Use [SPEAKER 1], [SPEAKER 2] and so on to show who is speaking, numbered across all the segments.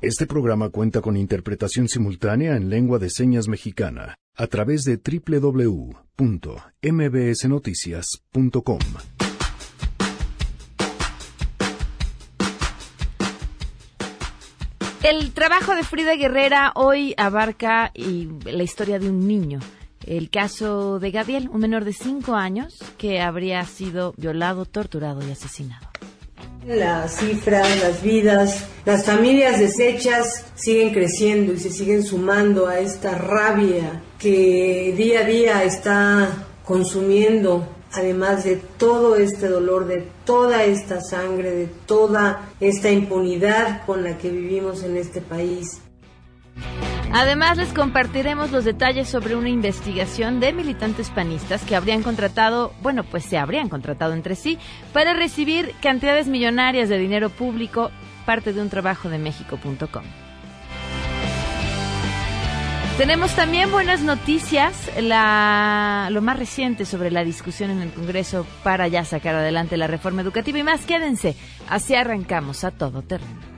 [SPEAKER 1] Este programa cuenta con interpretación simultánea en lengua de señas mexicana a través de www.mbsnoticias.com.
[SPEAKER 2] El trabajo de Frida Guerrera hoy abarca la historia de un niño. El caso de Gabriel, un menor de 5 años que habría sido violado, torturado y asesinado.
[SPEAKER 3] Las cifras, las vidas, las familias deshechas siguen creciendo y se siguen sumando a esta rabia que día a día está consumiendo, además de todo este dolor, de toda esta sangre, de toda esta impunidad con la que vivimos en este país.
[SPEAKER 2] Además, les compartiremos los detalles sobre una investigación de militantes panistas que habrían contratado, bueno, pues se habrían contratado entre sí para recibir cantidades millonarias de dinero público, parte de un trabajo de México.com. Tenemos también buenas noticias, la, lo más reciente sobre la discusión en el Congreso para ya sacar adelante la reforma educativa y más. Quédense, así arrancamos a todo terreno.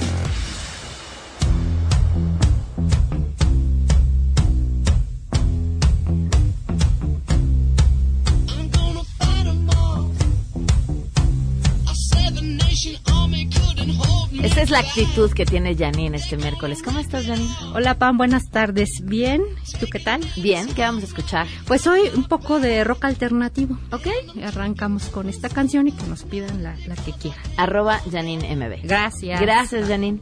[SPEAKER 2] Es la actitud que tiene Janine este miércoles. ¿Cómo estás, Janine?
[SPEAKER 4] Hola, Pam, buenas tardes. Bien, ¿tú qué tal?
[SPEAKER 2] Bien, ¿qué vamos a escuchar?
[SPEAKER 4] Pues hoy un poco de rock alternativo.
[SPEAKER 2] Ok.
[SPEAKER 4] Arrancamos con esta canción y que nos pidan la, la que quieran.
[SPEAKER 2] Arroba Janine MB.
[SPEAKER 4] Gracias.
[SPEAKER 2] Gracias, Janine.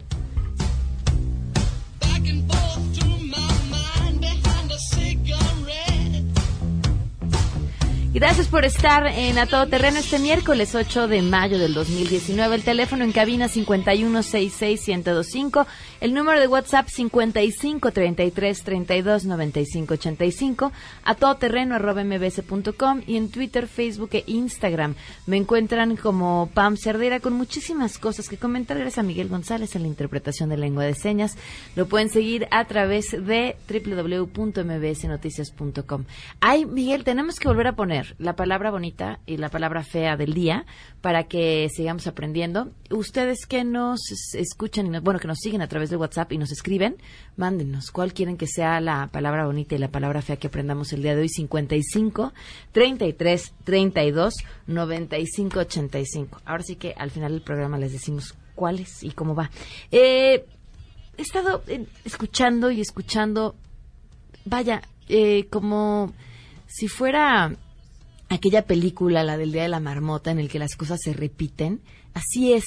[SPEAKER 2] Gracias por estar en A Todo Terreno este miércoles 8 de mayo del 2019. El teléfono en cabina 5166125. El número de WhatsApp 5533329585. A Todo Terreno arroba mbs.com. Y en Twitter, Facebook e Instagram me encuentran como Pam Cerdera con muchísimas cosas que comentar. Gracias a Miguel González en la interpretación de lengua de señas. Lo pueden seguir a través de www.mbsnoticias.com. Ay, Miguel, tenemos que volver a poner la palabra bonita y la palabra fea del día para que sigamos aprendiendo. Ustedes que nos escuchan, y bueno, que nos siguen a través de WhatsApp y nos escriben, mándenos cuál quieren que sea la palabra bonita y la palabra fea que aprendamos el día de hoy. 55 33 32 95 85. Ahora sí que al final del programa les decimos cuáles y cómo va. Eh, he estado eh, escuchando y escuchando, vaya, eh, como si fuera aquella película, la del Día de la Marmota, en el que las cosas se repiten. Así es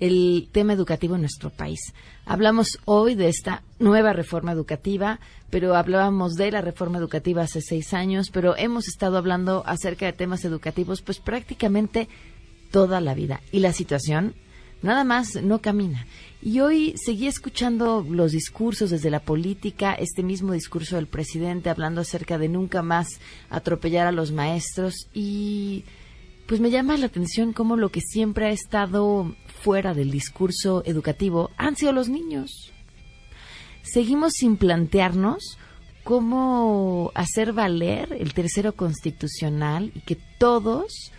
[SPEAKER 2] el tema educativo en nuestro país. Hablamos hoy de esta nueva reforma educativa, pero hablábamos de la reforma educativa hace seis años, pero hemos estado hablando acerca de temas educativos pues prácticamente toda la vida. Y la situación nada más no camina. Y hoy seguí escuchando los discursos desde la política, este mismo discurso del presidente hablando acerca de nunca más atropellar a los maestros y pues me llama la atención cómo lo que siempre ha estado fuera del discurso educativo han sido los niños. Seguimos sin plantearnos cómo hacer valer el tercero constitucional y que todos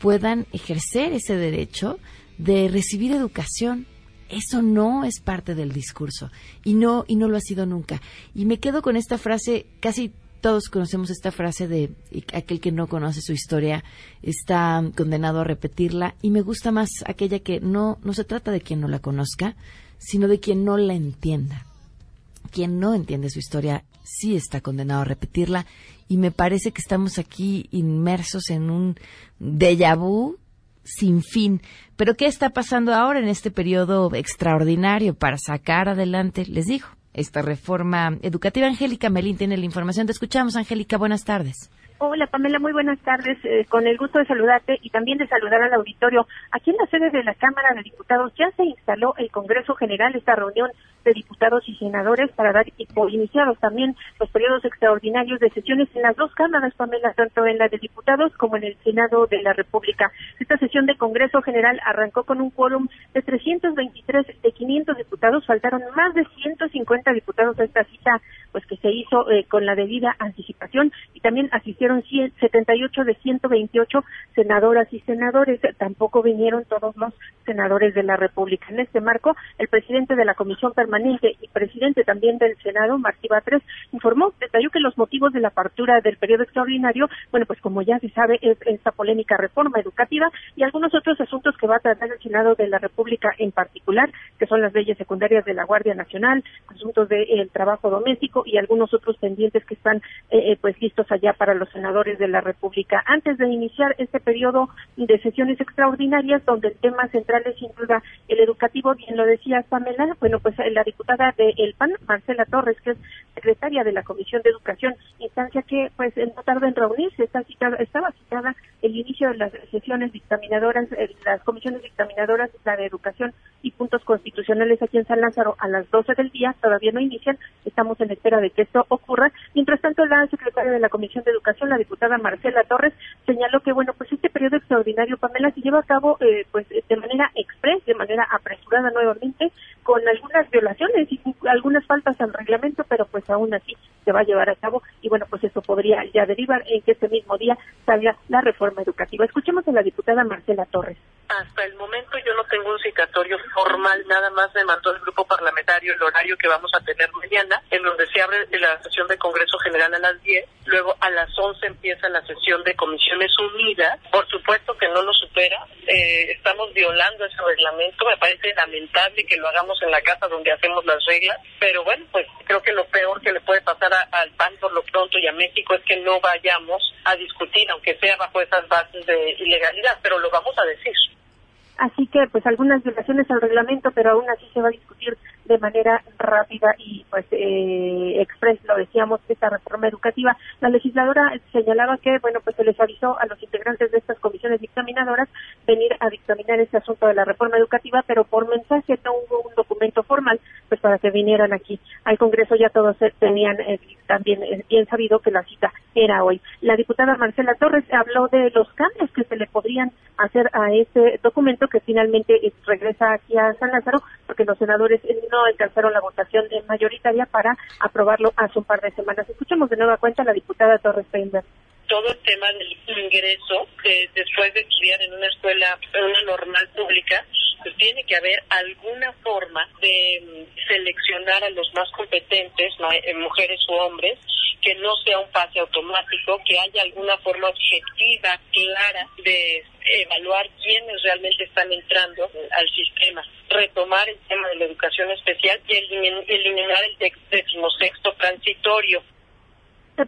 [SPEAKER 2] puedan ejercer ese derecho de recibir educación. Eso no es parte del discurso y no y no lo ha sido nunca. Y me quedo con esta frase, casi todos conocemos esta frase de aquel que no conoce su historia está condenado a repetirla y me gusta más aquella que no no se trata de quien no la conozca, sino de quien no la entienda. Quien no entiende su historia sí está condenado a repetirla y me parece que estamos aquí inmersos en un déjà vu sin fin. Pero ¿qué está pasando ahora en este periodo extraordinario para sacar adelante, les digo, esta reforma educativa? Angélica Melín tiene la información. Te escuchamos, Angélica. Buenas tardes.
[SPEAKER 5] Hola Pamela, muy buenas tardes. Eh, con el gusto de saludarte y también de saludar al auditorio. Aquí en la sede de la Cámara de Diputados ya se instaló el Congreso General, esta reunión de diputados y senadores para dar por iniciados también los periodos extraordinarios de sesiones en las dos cámaras, Pamela, tanto en la de diputados como en el Senado de la República. Esta sesión de Congreso General arrancó con un quórum de 323 de 500 diputados, faltaron más de 150 diputados a esta cita, pues que se hizo eh, con la debida anticipación y también asistieron 78 de 128 senadoras y senadores. Tampoco vinieron todos los senadores de la República. En este marco, el presidente de la Comisión Permanente y presidente también del Senado, Martí Batres, informó, detalló que los motivos de la apertura del periodo extraordinario, bueno, pues como ya se sabe, es esta polémica reforma educativa y algunos otros asuntos que va a tratar el Senado de la República en particular, que son las leyes secundarias de la Guardia Nacional, asuntos del trabajo doméstico y algunos otros pendientes que están eh, eh, pues listos allá para los senadores de la República. Antes de iniciar este periodo de sesiones extraordinarias, donde el tema central es sin duda el educativo, bien lo decía Pamela, bueno, pues la diputada del PAN, Marcela Torres, que es secretaria de la Comisión de Educación, instancia que pues no tarda en reunirse, está citada, estaba citada el inicio de las sesiones dictaminadoras, eh, las comisiones dictaminadoras, la de Educación y puntos constitucionales aquí en San Lázaro a las 12 del día, todavía no inician, estamos en espera de que esto ocurra. Mientras tanto, la secretaria de la Comisión de Educación, la diputada Marcela Torres, señaló que, bueno, pues este periodo extraordinario, Pamela, se lleva a cabo eh, pues de manera express, de manera apresurada nuevamente, con algunas violaciones y algunas faltas al reglamento, pero pues aún así se va a llevar a cabo y bueno, pues eso podría ya derivar en que este mismo día salga la reforma educativa. Escuchemos a la diputada Marcela Torres.
[SPEAKER 6] Hasta el momento yo no tengo un citatorio formal, nada más me mandó el grupo parlamentario el horario que vamos a tener mañana, en donde se abre la sesión de Congreso General a las 10, luego a las 11 empieza la sesión de Comisiones Unidas, por supuesto que no lo supera, eh, estamos violando ese reglamento, me parece lamentable que lo hagamos en la casa donde hacemos las reglas, pero bueno, pues creo que lo peor que le puede pasar al PAN por lo pronto y a México es que no vayamos a discutir, aunque sea bajo esas bases de ilegalidad, pero lo vamos a decir.
[SPEAKER 5] Así que, pues, algunas violaciones al reglamento, pero aún así se va a discutir de manera rápida y, pues, eh, express, lo decíamos, esta reforma educativa. La legisladora señalaba que, bueno, pues se les avisó a los integrantes de estas comisiones dictaminadoras venir a dictaminar este asunto de la reforma educativa, pero por mensaje no hubo un documento formal, pues, para que vinieran aquí al Congreso. Ya todos tenían eh, también eh, bien sabido que la cita era hoy. La diputada Marcela Torres habló de los cambios que se le podrían hacer a este documento que finalmente regresa aquí a San Lázaro porque los senadores no alcanzaron la votación mayoritaria para aprobarlo hace un par de semanas. Escuchemos de nueva cuenta a la diputada Torres Feinberg
[SPEAKER 6] todo el tema del ingreso, después de estudiar en una escuela, en una normal pública, pues tiene que haber alguna forma de mm, seleccionar a los más competentes, eh, mujeres u hombres, que no sea un pase automático, que haya alguna forma objetiva, clara de evaluar quiénes realmente están entrando al sistema, retomar el tema de la educación especial y eliminar el decimosexto transitorio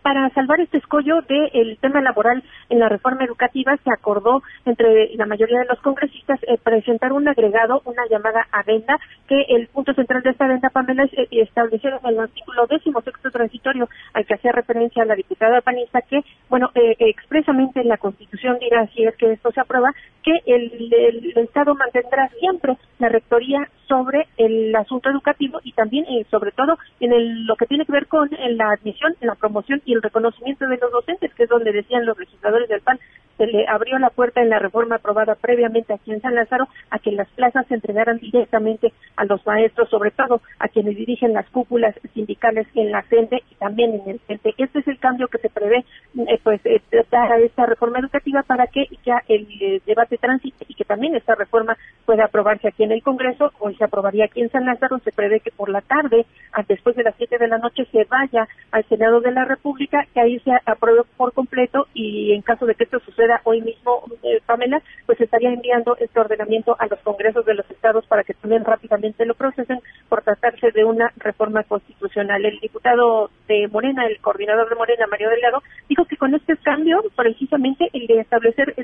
[SPEAKER 5] para salvar este escollo del tema laboral en la reforma educativa, se acordó entre la mayoría de los congresistas eh, presentar un agregado, una llamada adenda, que el punto central de esta adenda, Pamela, es eh, establecer en el artículo décimo sexto transitorio al que hacía referencia la diputada panista, que, bueno, eh, expresamente la Constitución dirá, si es que esto se aprueba, que el Estado mantendrá siempre la rectoría sobre el asunto educativo y también, eh, sobre todo, en el, lo que tiene que ver con la admisión, la promoción y el reconocimiento de los docentes, que es donde decían los legisladores del PAN, se le abrió la puerta en la reforma aprobada previamente aquí en San Lázaro a que las plazas se entregaran directamente a los maestros, sobre todo a quienes dirigen las cúpulas sindicales en la CENTE y también en el CENTE. Este es el cambio que se prevé, eh, pues, eh, a esta reforma educativa para que ya el eh, debate transite y que también esta reforma pueda aprobarse aquí en el Congreso. Hoy se aprobaría aquí en San Lázaro. Se prevé que por la tarde, después de las siete de la noche, se vaya al Senado de la República, que ahí se apruebe por completo y en caso de que esto suceda hoy mismo, eh, Pamela, pues estaría enviando este ordenamiento a los congresos de los estados para que también rápidamente lo procesen por tratarse de una reforma constitucional. El diputado de Morena, el coordinador de Morena, Mario Delgado, dijo que con este cambio, precisamente el de establecer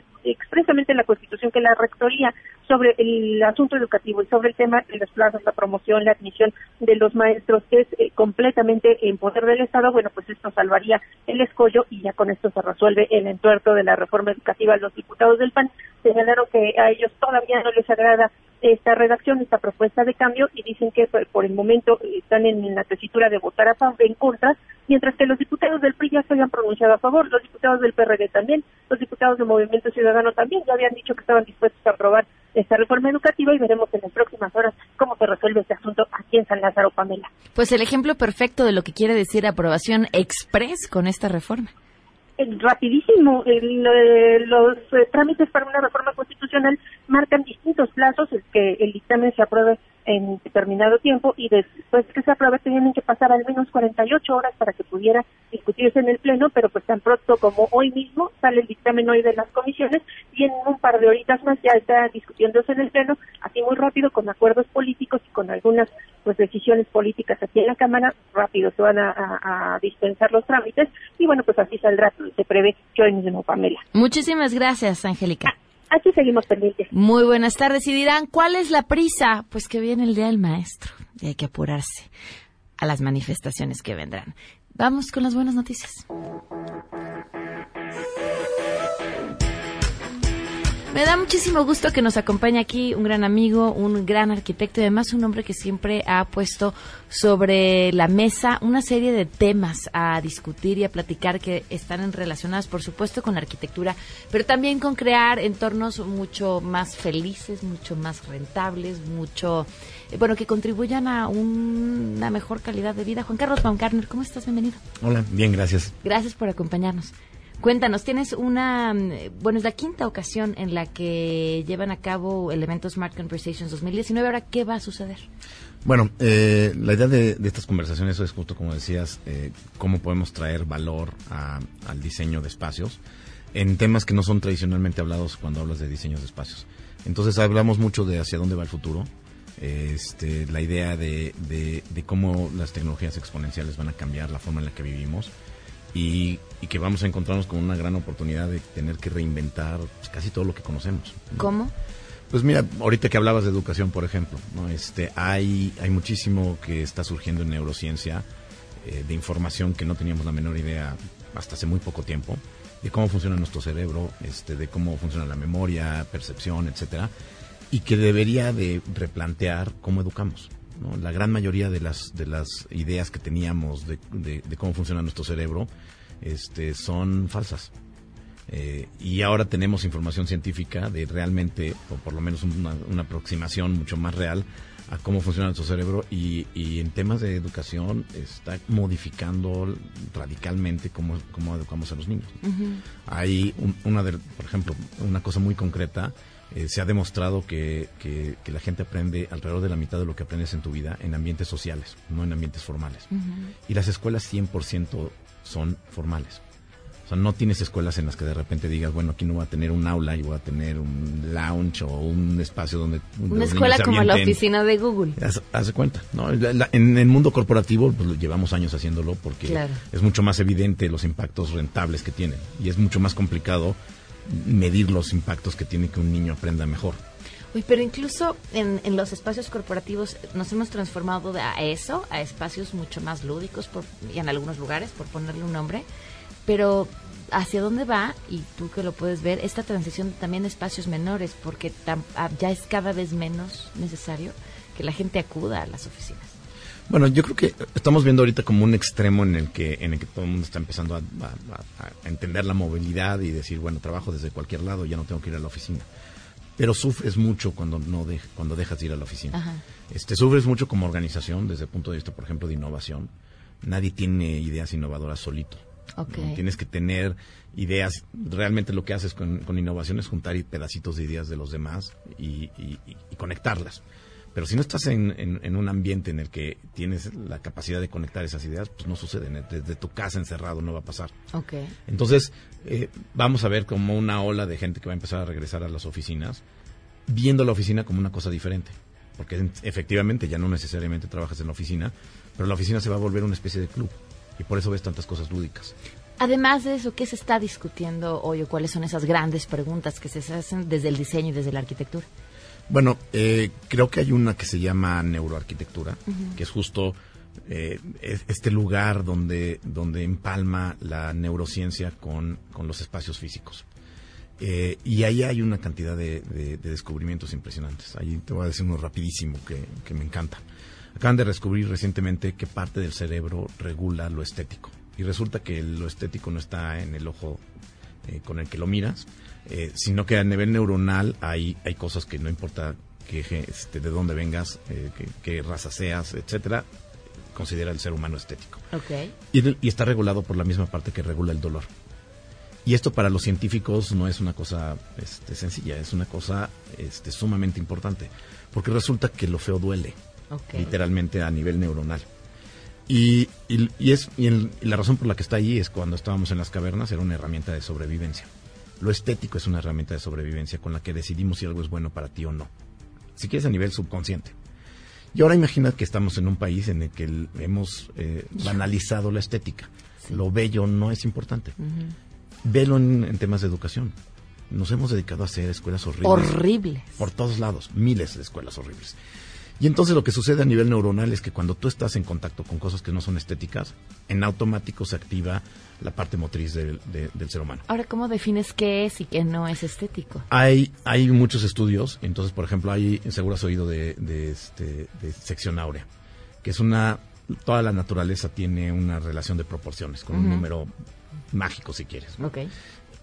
[SPEAKER 5] expresamente en la Constitución que la rectoría sobre el asunto educativo y sobre el tema de las plazas, la promoción, la admisión de los maestros es eh, completamente en poder del Estado, bueno, pues esto salvaría el escollo y ya con esto se resuelve el entuerto de la reforma educativa. Los diputados del PAN señalaron que a ellos todavía no les agrada esta redacción, esta propuesta de cambio y dicen que por el momento están en la tesitura de votar a favor, en contra, mientras que los diputados del PRI ya se habían pronunciado a favor, los diputados del PRD también, los diputados del Movimiento Ciudadano también ya habían dicho que estaban dispuestos a aprobar esta reforma educativa y veremos en las próximas horas cómo se resuelve este asunto aquí en San Lázaro, Pamela.
[SPEAKER 2] Pues el ejemplo perfecto de lo que quiere decir aprobación express con esta reforma
[SPEAKER 5] rapidísimo. Eh, los eh, trámites para una reforma constitucional marcan distintos plazos, es que el dictamen se apruebe en determinado tiempo y después que se apruebe tienen que pasar al menos 48 horas para que pudiera discutirse en el Pleno, pero pues tan pronto como hoy mismo sale el dictamen hoy de las comisiones y en un par de horitas más ya está discutiéndose en el Pleno, así muy rápido con acuerdos políticos y con algunas pues decisiones políticas aquí en la Cámara, rápido se van a, dispensar los trámites y bueno, pues así saldrá, se prevé hoy mismo, Pamela.
[SPEAKER 2] Muchísimas gracias, Angélica.
[SPEAKER 5] Aquí seguimos pendientes.
[SPEAKER 2] Muy buenas tardes. Y dirán, ¿cuál es la prisa? Pues que viene el Día del Maestro y hay que apurarse a las manifestaciones que vendrán. Vamos con las buenas noticias. Me da muchísimo gusto que nos acompañe aquí un gran amigo, un gran arquitecto y además un hombre que siempre ha puesto sobre la mesa una serie de temas a discutir y a platicar que están relacionados, por supuesto, con la arquitectura, pero también con crear entornos mucho más felices, mucho más rentables, mucho, eh, bueno, que contribuyan a una mejor calidad de vida. Juan Carlos Baumgartner, ¿cómo estás? Bienvenido.
[SPEAKER 7] Hola, bien, gracias.
[SPEAKER 2] Gracias por acompañarnos. Cuéntanos, tienes una, mm, bueno, es la quinta ocasión en la que llevan a cabo el evento Smart Conversations 2019. Ahora, ¿qué va a suceder?
[SPEAKER 7] Bueno, eh, la idea de, estas conversaciones es justo como decías, eh, cómo podemos traer valor al diseño de espacios en temas que no son tradicionalmente hablados cuando hablas de diseños de espacios. Entonces hablamos mucho de hacia dónde va el futuro, este, la idea de, de, cómo las tecnologías exponenciales van a cambiar la forma en la que vivimos y, que vamos a encontrarnos con una gran oportunidad de tener que reinventar pues, casi todo lo que conocemos.
[SPEAKER 2] ¿Cómo?
[SPEAKER 7] Pues mira, ahorita que hablabas de educación, por ejemplo, ¿no? este, hay, hay muchísimo que está surgiendo en neurociencia eh, de información que no teníamos la menor idea hasta hace muy poco tiempo de cómo funciona nuestro cerebro, este, de cómo funciona la memoria, percepción, etcétera, y que debería de replantear cómo educamos. La gran mayoría de las, de las ideas que teníamos de, cómo funciona nuestro cerebro este, son falsas. Eh, y ahora tenemos información científica de realmente, o por lo menos una, aproximación mucho más real a cómo funciona nuestro cerebro y, en temas de educación está modificando radicalmente cómo, cómo educamos a los niños. Hay una, de, por ejemplo, una cosa muy concreta eh, se ha demostrado que, que, la gente aprende alrededor de la mitad de lo que aprendes en tu vida en ambientes sociales, no en ambientes formales. Y las escuelas 100% son formales. O sea, no tienes escuelas en las que de repente digas, bueno, aquí no voy a tener un aula y voy a tener un lounge o un espacio donde...
[SPEAKER 2] Una escuela como la oficina de Google.
[SPEAKER 7] Haz, cuenta. ¿no? en el mundo corporativo pues, llevamos años haciéndolo porque es mucho más evidente los impactos rentables que tienen y es mucho más complicado medir los impactos que tiene que un niño aprenda mejor.
[SPEAKER 2] Uy, pero incluso en, los espacios corporativos nos hemos transformado a eso, a espacios mucho más lúdicos por, y en algunos lugares, por ponerle un nombre. Pero hacia dónde va, y tú que lo puedes ver, esta transición también de espacios menores, porque ah, ya es cada vez menos necesario que la gente acuda a las oficinas.
[SPEAKER 7] Bueno, yo creo que estamos viendo ahorita como un extremo en el que, en el que todo el mundo está empezando a, entender la movilidad y decir, bueno, trabajo desde cualquier lado, ya no tengo que ir a la oficina. Pero sufres mucho cuando no cuando dejas de ir a la oficina. Este sufres mucho como organización desde el punto de vista, por ejemplo, de innovación. Nadie tiene ideas innovadoras solito. Tienes que tener ideas. Realmente lo que haces con, innovación es juntar pedacitos de ideas de los demás y conectarlas. Pero si no estás en, un ambiente en el que tienes la capacidad de conectar esas ideas, pues no sucede. Desde tu casa encerrado no va a pasar.
[SPEAKER 2] Okay.
[SPEAKER 7] Entonces, eh, vamos a ver como una ola de gente que va a empezar a regresar a las oficinas, viendo la oficina como una cosa diferente. Porque efectivamente ya no necesariamente trabajas en la oficina, pero la oficina se va a volver una especie de club. Y por eso ves tantas cosas lúdicas.
[SPEAKER 2] Además de eso, ¿qué se está discutiendo hoy o cuáles son esas grandes preguntas que se hacen desde el diseño y desde la arquitectura?
[SPEAKER 7] Bueno, eh, creo que hay una que se llama neuroarquitectura, que es justo eh, este lugar donde, donde empalma la neurociencia con, los espacios físicos. Eh, y ahí hay una cantidad de, de- de descubrimientos impresionantes. Ahí te voy a decir uno rapidísimo que, que me encanta. Acaban de descubrir recientemente que parte del cerebro regula lo estético. Y resulta que lo estético no está en el ojo eh, con el que lo miras, eh, sino que a nivel neuronal hay, hay cosas que no importa que, este, de dónde vengas, eh, qué raza seas, etcétera, considera el ser humano estético.
[SPEAKER 2] Ok.
[SPEAKER 7] Y, y está regulado por la misma parte que regula el dolor. Y esto para los científicos no es una cosa este, sencilla, es una cosa este, sumamente importante, porque resulta que lo feo duele, literalmente a nivel neuronal. Y, y- y es, y, el- y la razón por la que está ahí es cuando estábamos en las cavernas era una herramienta de sobrevivencia. Lo estético es una herramienta de sobrevivencia con la que decidimos si algo es bueno para ti o no. Si quieres a nivel subconsciente. Y ahora imagina que estamos en un país en el que el- hemos eh, banalizado la estética. Lo bello no es importante. Velo en, en temas de educación. Nos hemos dedicado a hacer escuelas horribles.
[SPEAKER 2] Horribles.
[SPEAKER 7] Por todos lados, miles de escuelas horribles. Y entonces lo que sucede a nivel neuronal es que cuando tú estás en contacto con cosas que no son estéticas, en automático se activa la parte motriz del- de- del ser humano.
[SPEAKER 2] Ahora, ¿cómo defines qué es y qué no es estético?
[SPEAKER 7] Hay, hay muchos estudios, entonces, por ejemplo, hay, seguro has oído de, de, este, de sección áurea, que es una, toda la naturaleza tiene una relación de proporciones, con un número mágico, si quieres.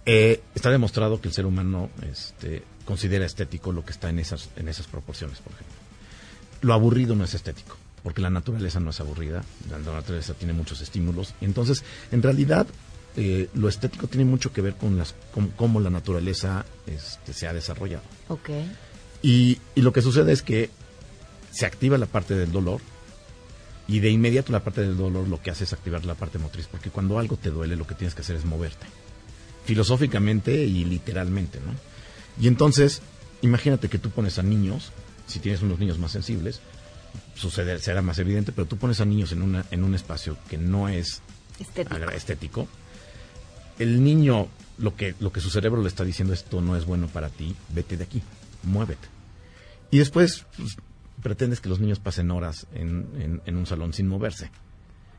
[SPEAKER 7] Eh, está demostrado que el ser humano este, considera estético lo que está en esas, en esas proporciones, por ejemplo. Lo aburrido no es estético, porque la naturaleza no es aburrida, la naturaleza tiene muchos estímulos, y entonces, en realidad, eh, lo estético tiene mucho que ver con, las, con cómo la naturaleza este, se ha desarrollado.
[SPEAKER 2] Ok.
[SPEAKER 7] Y, y lo que sucede es que se activa la parte del dolor y de inmediato la parte del dolor lo que hace es activar la parte motriz, porque cuando algo te duele lo que tienes que hacer es moverte, filosóficamente y literalmente, ¿no? Y entonces, imagínate que tú pones a niños, si tienes unos niños más sensibles, suceder, será más evidente, pero tú pones a niños en, una, en un espacio que no es
[SPEAKER 2] Estético.
[SPEAKER 7] el niño, lo que, lo que su cerebro le está diciendo, esto no es bueno para ti, vete de aquí, muévete. Y después pues, pretendes que los niños pasen horas en, en- en un salón sin moverse.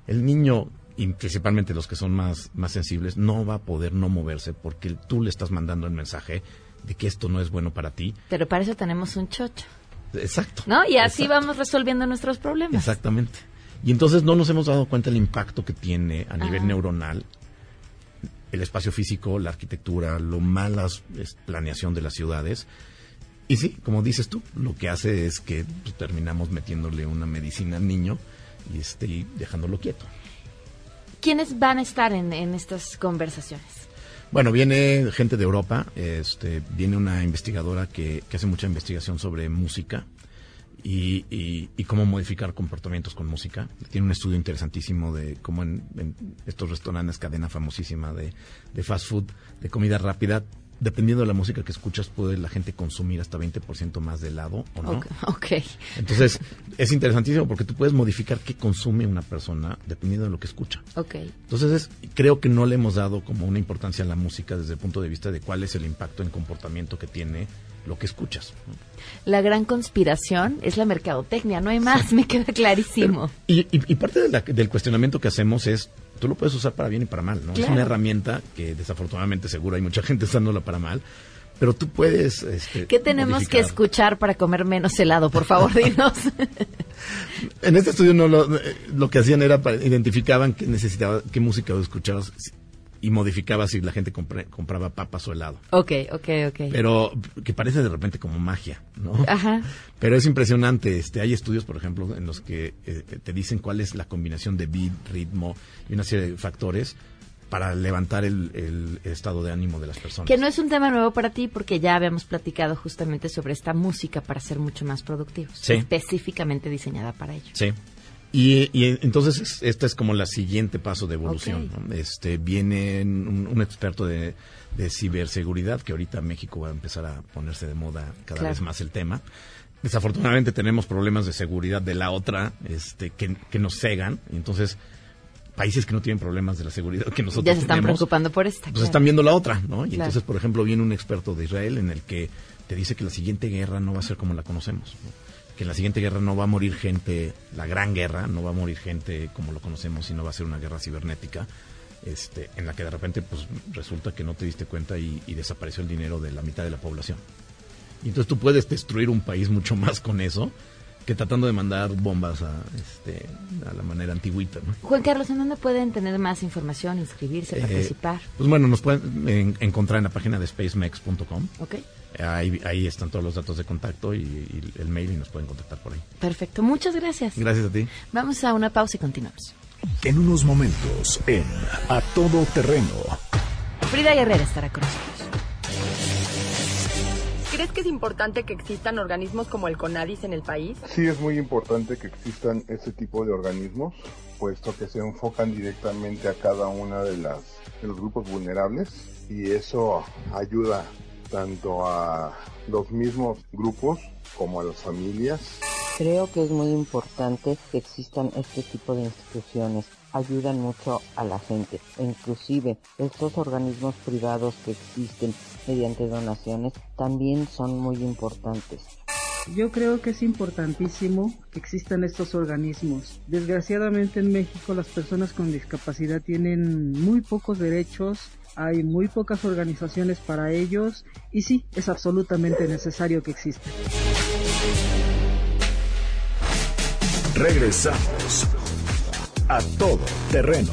[SPEAKER 7] El niño, y principalmente los que son más, más sensibles, no va a poder no moverse porque tú le estás mandando el mensaje de que esto no es bueno para ti.
[SPEAKER 2] Pero para eso tenemos un chocho,
[SPEAKER 7] Exacto.
[SPEAKER 2] ¿no? Y así
[SPEAKER 7] Exacto.
[SPEAKER 2] vamos resolviendo nuestros problemas.
[SPEAKER 7] Exactamente. Y entonces no nos hemos dado cuenta del impacto que tiene a nivel neuronal el espacio físico, la arquitectura, lo malas es, planeación de las ciudades. Y sí, como dices tú, lo que hace es que pues, terminamos metiéndole una medicina al niño y, este, y dejándolo quieto.
[SPEAKER 2] ¿Quiénes van a estar en, en estas conversaciones?
[SPEAKER 7] Bueno, viene gente de Europa, este, viene una investigadora que, que hace mucha investigación sobre música y, y- y cómo modificar comportamientos con música. Tiene un estudio interesantísimo de cómo en, en estos restaurantes, cadena famosísima de, de fast food, de comida rápida, dependiendo de la música que escuchas, puede la gente consumir hasta 20% más de helado o no.
[SPEAKER 2] Ok. ok.
[SPEAKER 7] Entonces, es interesantísimo porque tú puedes modificar qué consume una persona dependiendo de lo que escucha.
[SPEAKER 2] Ok.
[SPEAKER 7] Entonces, es- creo que no le hemos dado como una importancia a la música desde el punto de vista de cuál es el impacto en comportamiento que tiene lo que escuchas.
[SPEAKER 2] La gran conspiración es la mercadotecnia, no hay más, me queda clarísimo.
[SPEAKER 7] Y, y- y parte de la- del cuestionamiento que hacemos es, tú lo puedes usar para bien y para mal, ¿no? Es una herramienta que desafortunadamente seguro hay mucha gente usándola para mal, pero tú puedes... este,
[SPEAKER 2] ¿Qué tenemos que escuchar para comer menos helado? Por favor, dinos.
[SPEAKER 7] En este estudio no lo, eh, lo que hacían era para- identificaban qué necesitaba, qué música escuchabas y modificaba si la gente compre- compraba papas o helado.
[SPEAKER 2] ok, ok, ok.
[SPEAKER 7] Pero que parece de repente como magia, ¿no?
[SPEAKER 2] Ajá.
[SPEAKER 7] Pero es impresionante. Este, hay estudios, por ejemplo, en los que eh, te dicen cuál es la combinación de beat, ritmo y una serie de factores para levantar el, el estado de ánimo de las personas.
[SPEAKER 2] Que no es un tema nuevo para ti porque ya habíamos platicado justamente sobre esta música para ser mucho más productivos.
[SPEAKER 7] Sí.
[SPEAKER 2] Específicamente diseñada para ello.
[SPEAKER 7] Sí. Y, y entonces es- este es como el siguiente paso de evolución. Este viene un, un experto de, de ciberseguridad que ahorita México va a empezar a ponerse de moda cada
[SPEAKER 2] Claro.
[SPEAKER 7] vez más el tema. Desafortunadamente tenemos problemas de seguridad de la otra, este, que, que nos cegan. Entonces países que no tienen problemas de la seguridad que nosotros
[SPEAKER 2] Ya se están
[SPEAKER 7] tenemos,
[SPEAKER 2] preocupando por esta.
[SPEAKER 7] pues
[SPEAKER 2] claro.
[SPEAKER 7] están viendo la otra, ¿no? Y
[SPEAKER 2] Claro.
[SPEAKER 7] entonces, por ejemplo, viene un experto de Israel en el que te dice que la siguiente guerra no va a ser como la conocemos, ¿no? Que en la siguiente guerra no va a morir gente, la gran guerra, no va a morir gente como lo conocemos, sino va a ser una guerra cibernética, este, en la que de repente pues resulta que no te diste cuenta y, y desapareció el dinero de la mitad de la población. Y entonces tú puedes destruir un país mucho más con eso que tratando de mandar bombas a, este, a la manera antigüita. ¿no?
[SPEAKER 2] Juan Carlos, ¿en dónde pueden tener más información, inscribirse,
[SPEAKER 7] Eh,
[SPEAKER 2] participar?
[SPEAKER 7] Pues bueno, nos pueden en- encontrar en la página de spacemex.com.
[SPEAKER 2] Ok,
[SPEAKER 7] Ahí, ahí están todos los datos de contacto y, y el mail y nos pueden contactar por ahí.
[SPEAKER 2] perfecto. Muchas gracias.
[SPEAKER 7] Gracias a ti.
[SPEAKER 2] Vamos a una pausa y continuamos.
[SPEAKER 1] En unos momentos, en A Todo Terreno.
[SPEAKER 2] Frida Guerrera estará con nosotros.
[SPEAKER 8] ¿Crees que es importante que existan organismos como el CONADIS en el país?
[SPEAKER 9] Sí es muy importante que existan este tipo de organismos, puesto que se enfocan directamente a cada una de las de los grupos vulnerables y eso ayuda tanto a los mismos grupos como a las familias.
[SPEAKER 10] Creo que es muy importante que existan este tipo de instituciones. Ayudan mucho a la gente. E inclusive estos organismos privados que existen mediante donaciones también son muy importantes.
[SPEAKER 11] Yo creo que es importantísimo que existan estos organismos. Desgraciadamente en México las personas con discapacidad tienen muy pocos derechos, hay muy pocas organizaciones para ellos y sí, es absolutamente necesario que existan.
[SPEAKER 1] Regresamos a Todo Terreno.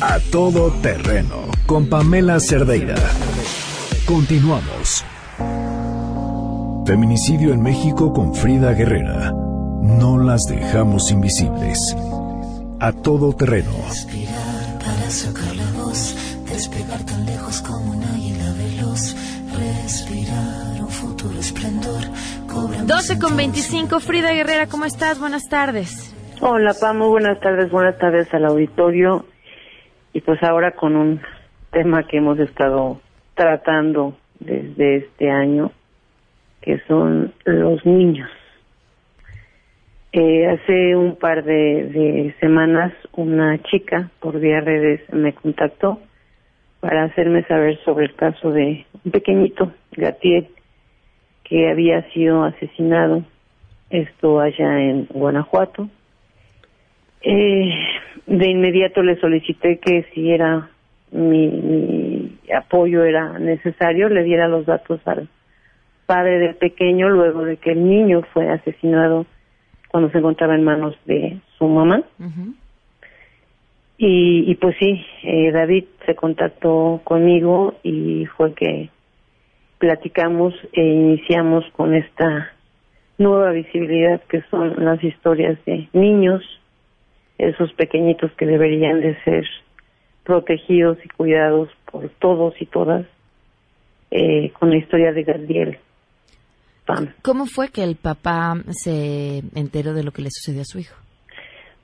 [SPEAKER 1] A Todo Terreno con Pamela Cerdeira. Continuamos. Feminicidio en México con Frida Guerrera. No las dejamos invisibles. A Todo Terreno.
[SPEAKER 12] Respirar para sacar
[SPEAKER 2] 12 con 25. Frida Guerrera, ¿cómo estás? Buenas tardes.
[SPEAKER 13] Hola, Pa, muy buenas tardes, buenas tardes al auditorio. Y pues ahora con un tema que hemos estado tratando desde este año, que son los niños. Eh, hace un par de, semanas una chica por vía redes me contactó para hacerme saber sobre el caso de un pequeñito, Gatiel, que había sido asesinado, esto allá en Guanajuato. Eh, de inmediato le solicité que si era mi, mi apoyo era necesario, le diera los datos al padre del pequeño luego de que el niño fue asesinado cuando se encontraba en manos de su mamá. Y, y pues sí, eh, David se contactó conmigo y fue que platicamos e iniciamos con esta nueva visibilidad que son las historias de niños, esos pequeñitos que deberían de ser protegidos y cuidados por todos y todas, eh, con la historia de Gabriel. Pam.
[SPEAKER 2] ¿Cómo fue que el papá se enteró de lo que le sucedió a su hijo?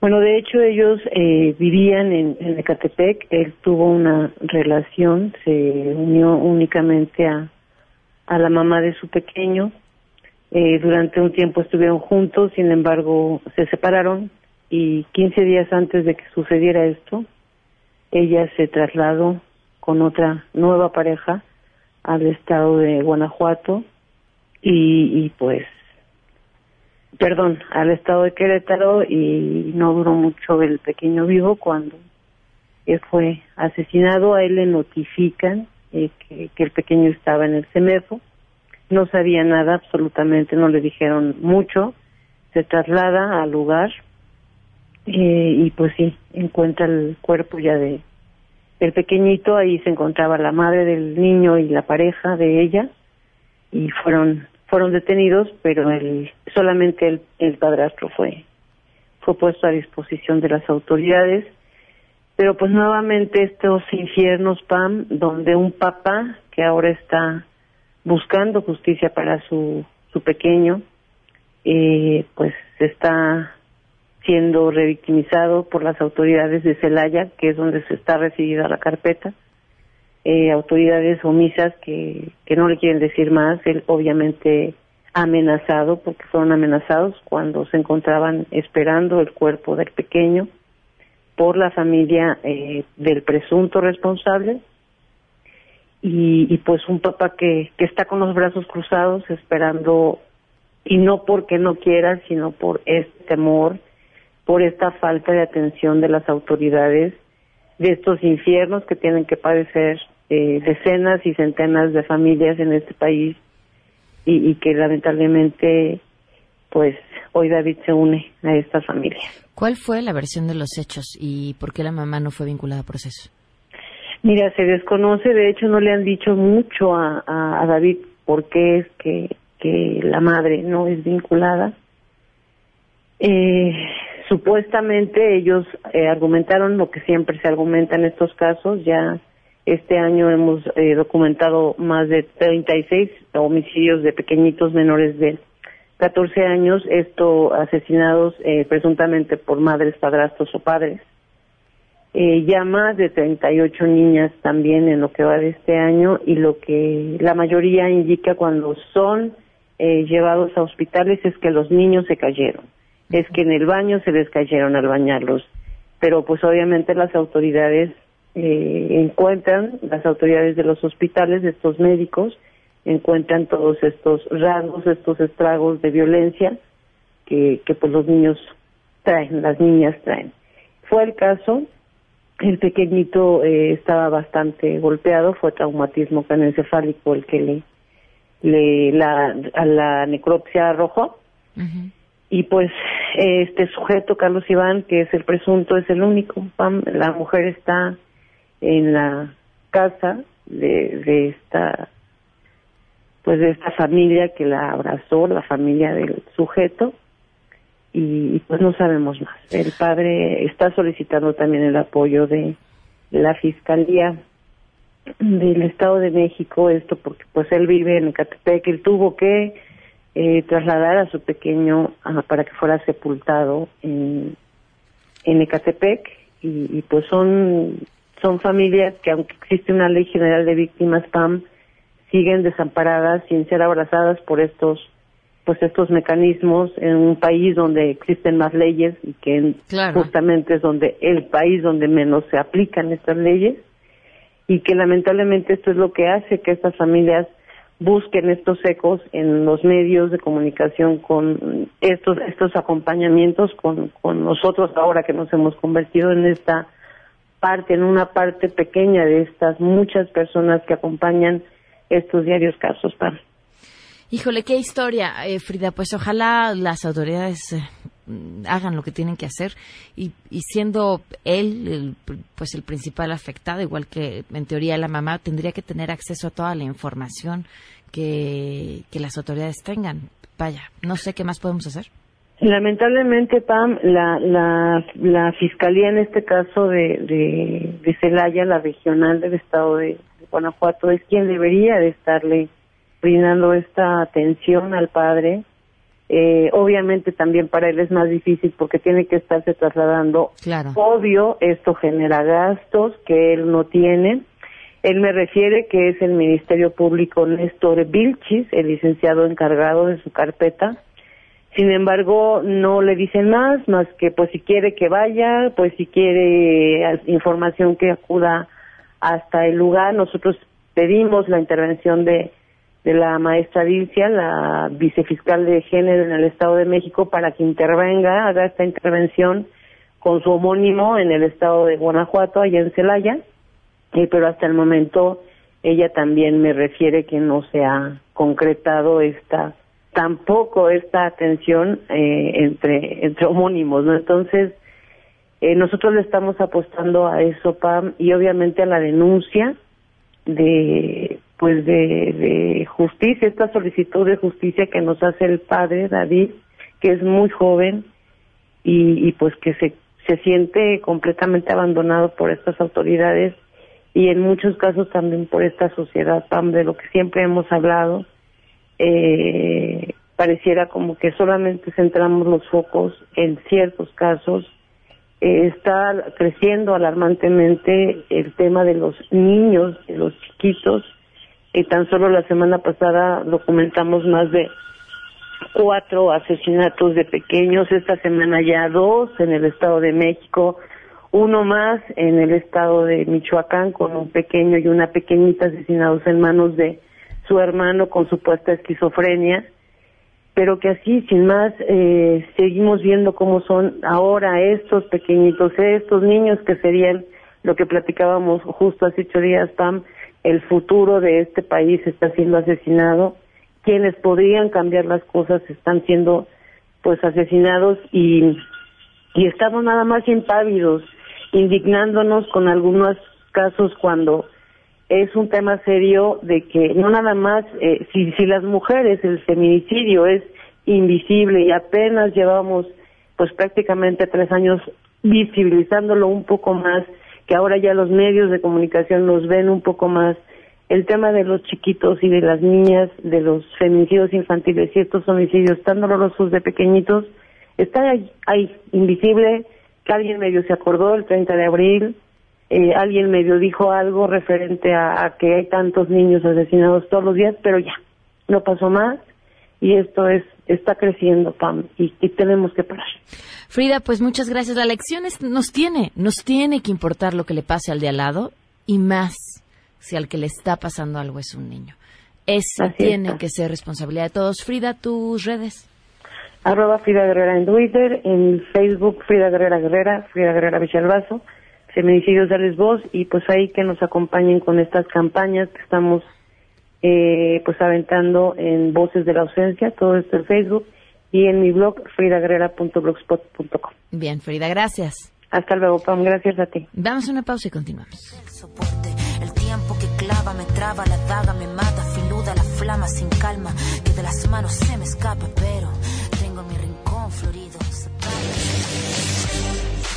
[SPEAKER 13] Bueno, de hecho ellos eh, vivían en, en Ecatepec, él tuvo una relación, se unió únicamente a, a la mamá de su pequeño, eh, durante un tiempo estuvieron juntos, sin embargo se separaron y 15 días antes de que sucediera esto, ella se trasladó con otra nueva pareja al estado de Guanajuato y, y pues perdón, al estado de Querétaro y no duró mucho el pequeño vivo cuando él fue asesinado. A él le notifican eh, que, el pequeño estaba en el CEMEFO. No sabía nada, absolutamente, no le dijeron mucho. Se traslada al lugar eh, y pues sí, encuentra el cuerpo ya de el pequeñito. Ahí se encontraba la madre del niño y la pareja de ella y fueron fueron detenidos, pero el, solamente el, el padrastro fue, fue puesto a disposición de las autoridades. Pero pues nuevamente estos infiernos, Pam, donde un papá que ahora está buscando justicia para su, su pequeño, eh, pues está siendo revictimizado por las autoridades de Celaya, que es donde se está recibida la carpeta eh, autoridades omisas que, que no le quieren decir más. Él obviamente amenazado, porque fueron amenazados cuando se encontraban esperando el cuerpo del pequeño por la familia eh, del presunto responsable. Y, y pues un papá que, que está con los brazos cruzados esperando, y no porque no quiera, sino por este temor por esta falta de atención de las autoridades de estos infiernos que tienen que padecer eh, decenas y centenas de familias en este país y, y, que lamentablemente pues hoy David se une a esta familia.
[SPEAKER 2] ¿Cuál fue la versión de los hechos y por qué la mamá no fue vinculada a proceso?
[SPEAKER 13] Mira, se desconoce, de hecho no le han dicho mucho a, a, a David por qué es que, que la madre no es vinculada. Eh, supuestamente ellos eh, argumentaron lo que siempre se argumenta en estos casos, ya este año hemos eh, documentado más de 36 homicidios de pequeñitos menores de 14 años, esto asesinados eh, presuntamente por madres, padrastros o padres. Eh, ya más de 38 niñas también en lo que va de este año y lo que la mayoría indica cuando son eh, llevados a hospitales es que los niños se cayeron, es que en el baño se les cayeron al bañarlos, pero pues obviamente las autoridades eh, encuentran, las autoridades de los hospitales, de estos médicos, encuentran todos estos rasgos, estos estragos de violencia que, que pues los niños traen, las niñas traen. Fue el caso el pequeñito eh, estaba bastante golpeado, fue traumatismo craneoencefálico el que le, le la, a la necropsia arrojó. Y pues este sujeto, Carlos Iván, que es el presunto, es el único. La mujer está en la casa de, de esta pues de esta familia que la abrazó, la familia del sujeto, y, pues no sabemos más. El padre está solicitando también el apoyo de la Fiscalía del Estado de México, esto porque pues él vive en Ecatepec, él tuvo que eh, trasladar a su pequeño para que fuera sepultado en, en Ecatepec y, y, pues son son familias que aunque existe una ley general de víctimas PAM siguen desamparadas sin ser abrazadas por estos pues estos mecanismos en un país donde existen más leyes y que justamente es donde el país donde menos se aplican estas leyes. Y que lamentablemente esto es lo que hace que estas familias busquen estos ecos en los medios de comunicación con estos estos acompañamientos con, con nosotros ahora que nos hemos convertido en esta parte en una parte pequeña de estas muchas personas que acompañan estos diarios casos para
[SPEAKER 2] Híjole, qué historia, eh, Frida. Pues ojalá las autoridades eh, hagan lo que tienen que hacer y, y siendo él el, pues el principal afectado, igual que en teoría la mamá, tendría que tener acceso a toda la información que, que las autoridades tengan. Vaya, no sé qué más podemos hacer.
[SPEAKER 13] Lamentablemente, Pam, la, la, la fiscalía en este caso de, de, de Celaya, la regional del estado de Guanajuato, es quien debería de estarle brindando esta atención al padre. Eh, obviamente también para él es más difícil porque tiene que estarse trasladando.
[SPEAKER 2] Claro.
[SPEAKER 13] Obvio, esto genera gastos que él no tiene. Él me refiere que es el Ministerio Público Néstor Vilchis, el licenciado encargado de su carpeta. Sin embargo, no le dicen más, más que pues si quiere que vaya, pues si quiere información que acuda hasta el lugar. Nosotros pedimos la intervención de de la maestra Dilcia, la vicefiscal de género en el Estado de México, para que intervenga, haga esta intervención con su homónimo en el Estado de Guanajuato, allá en Celaya, eh, pero hasta el momento ella también me refiere que no se ha concretado esta tampoco esta atención eh, entre entre homónimos, ¿no? Entonces eh, nosotros le estamos apostando a eso, Pam, y obviamente a la denuncia de pues de, justicia, esta solicitud de justicia que nos hace el padre David, que es muy joven y, y pues que se, se siente completamente abandonado por estas autoridades y en muchos casos también por esta sociedad, Pam, de lo que siempre hemos hablado, eh, pareciera como que solamente centramos los focos en ciertos casos. Está creciendo alarmantemente el tema de los niños, de los chiquitos, y tan solo la semana pasada documentamos más de cuatro asesinatos de pequeños, esta semana ya dos en el Estado de México, uno más en el Estado de Michoacán con un pequeño y una pequeñita asesinados en manos de su hermano con supuesta esquizofrenia. Pero que así, sin más, eh, seguimos viendo cómo son ahora estos pequeñitos, estos niños que serían lo que platicábamos justo hace ocho días, Pam, el futuro de este país está siendo asesinado, quienes podrían cambiar las cosas están siendo pues asesinados y, y estamos nada más impávidos, indignándonos con algunos casos cuando es un tema serio de que no nada más, eh, si, si las mujeres, el feminicidio es invisible y apenas llevamos pues prácticamente tres años visibilizándolo un poco más, que ahora ya los medios de comunicación los ven un poco más, el tema de los chiquitos y de las niñas, de los feminicidios infantiles y estos homicidios tan dolorosos de pequeñitos, está ahí, ahí invisible, que alguien medio se acordó el 30 de abril, eh, alguien medio dijo algo referente a, que hay tantos niños asesinados todos los días, pero ya, no pasó más y esto es está creciendo, Pam, y, tenemos que parar.
[SPEAKER 2] Frida, pues muchas gracias. La lección nos tiene, nos tiene que importar lo que le pase al de al lado y más si al que le está pasando algo es un niño. Eso tiene que ser responsabilidad de todos. Frida, tus redes.
[SPEAKER 13] Arroba Frida Guerrera en Twitter, en Facebook Frida Guerrera Guerrera, Frida Guerrera Villalbazo feminicidios de Voz y pues ahí que nos acompañen con estas campañas que estamos eh, pues aventando en Voces de la Ausencia, todo esto en Facebook y en mi blog fridagrera.blogspot.com.
[SPEAKER 2] Bien, Frida, gracias.
[SPEAKER 13] Hasta luego, Pam, gracias a ti.
[SPEAKER 2] Damos una pausa y continuamos.
[SPEAKER 12] El tiempo que clava me traba, la daga me mata, filuda la flama sin calma, que de las manos se me escapa, pero tengo mi rincón florido.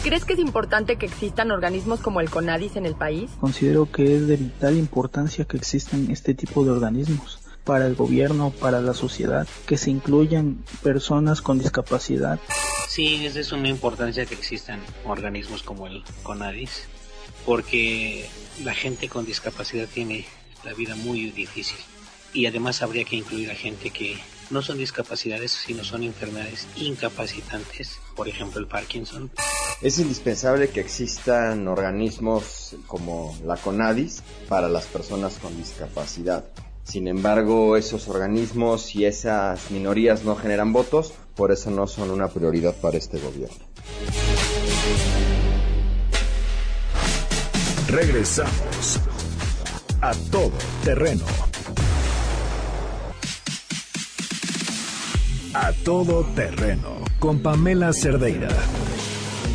[SPEAKER 8] ¿Crees que es importante que existan organismos como el CONADIS en el país?
[SPEAKER 14] Considero que es de vital importancia que existan este tipo de organismos para el gobierno, para la sociedad, que se incluyan personas con discapacidad.
[SPEAKER 15] Sí, es de suma importancia que existan organismos como el CONADIS, porque la gente con discapacidad tiene la vida muy difícil y además habría que incluir a gente que no son discapacidades, sino son enfermedades incapacitantes, por ejemplo el Parkinson.
[SPEAKER 16] Es indispensable que existan organismos como la CONADIS para las personas con discapacidad. Sin embargo, esos organismos y esas minorías no generan votos, por eso no son una prioridad para este gobierno.
[SPEAKER 1] Regresamos a todo terreno. A todo terreno con Pamela Cerdeira.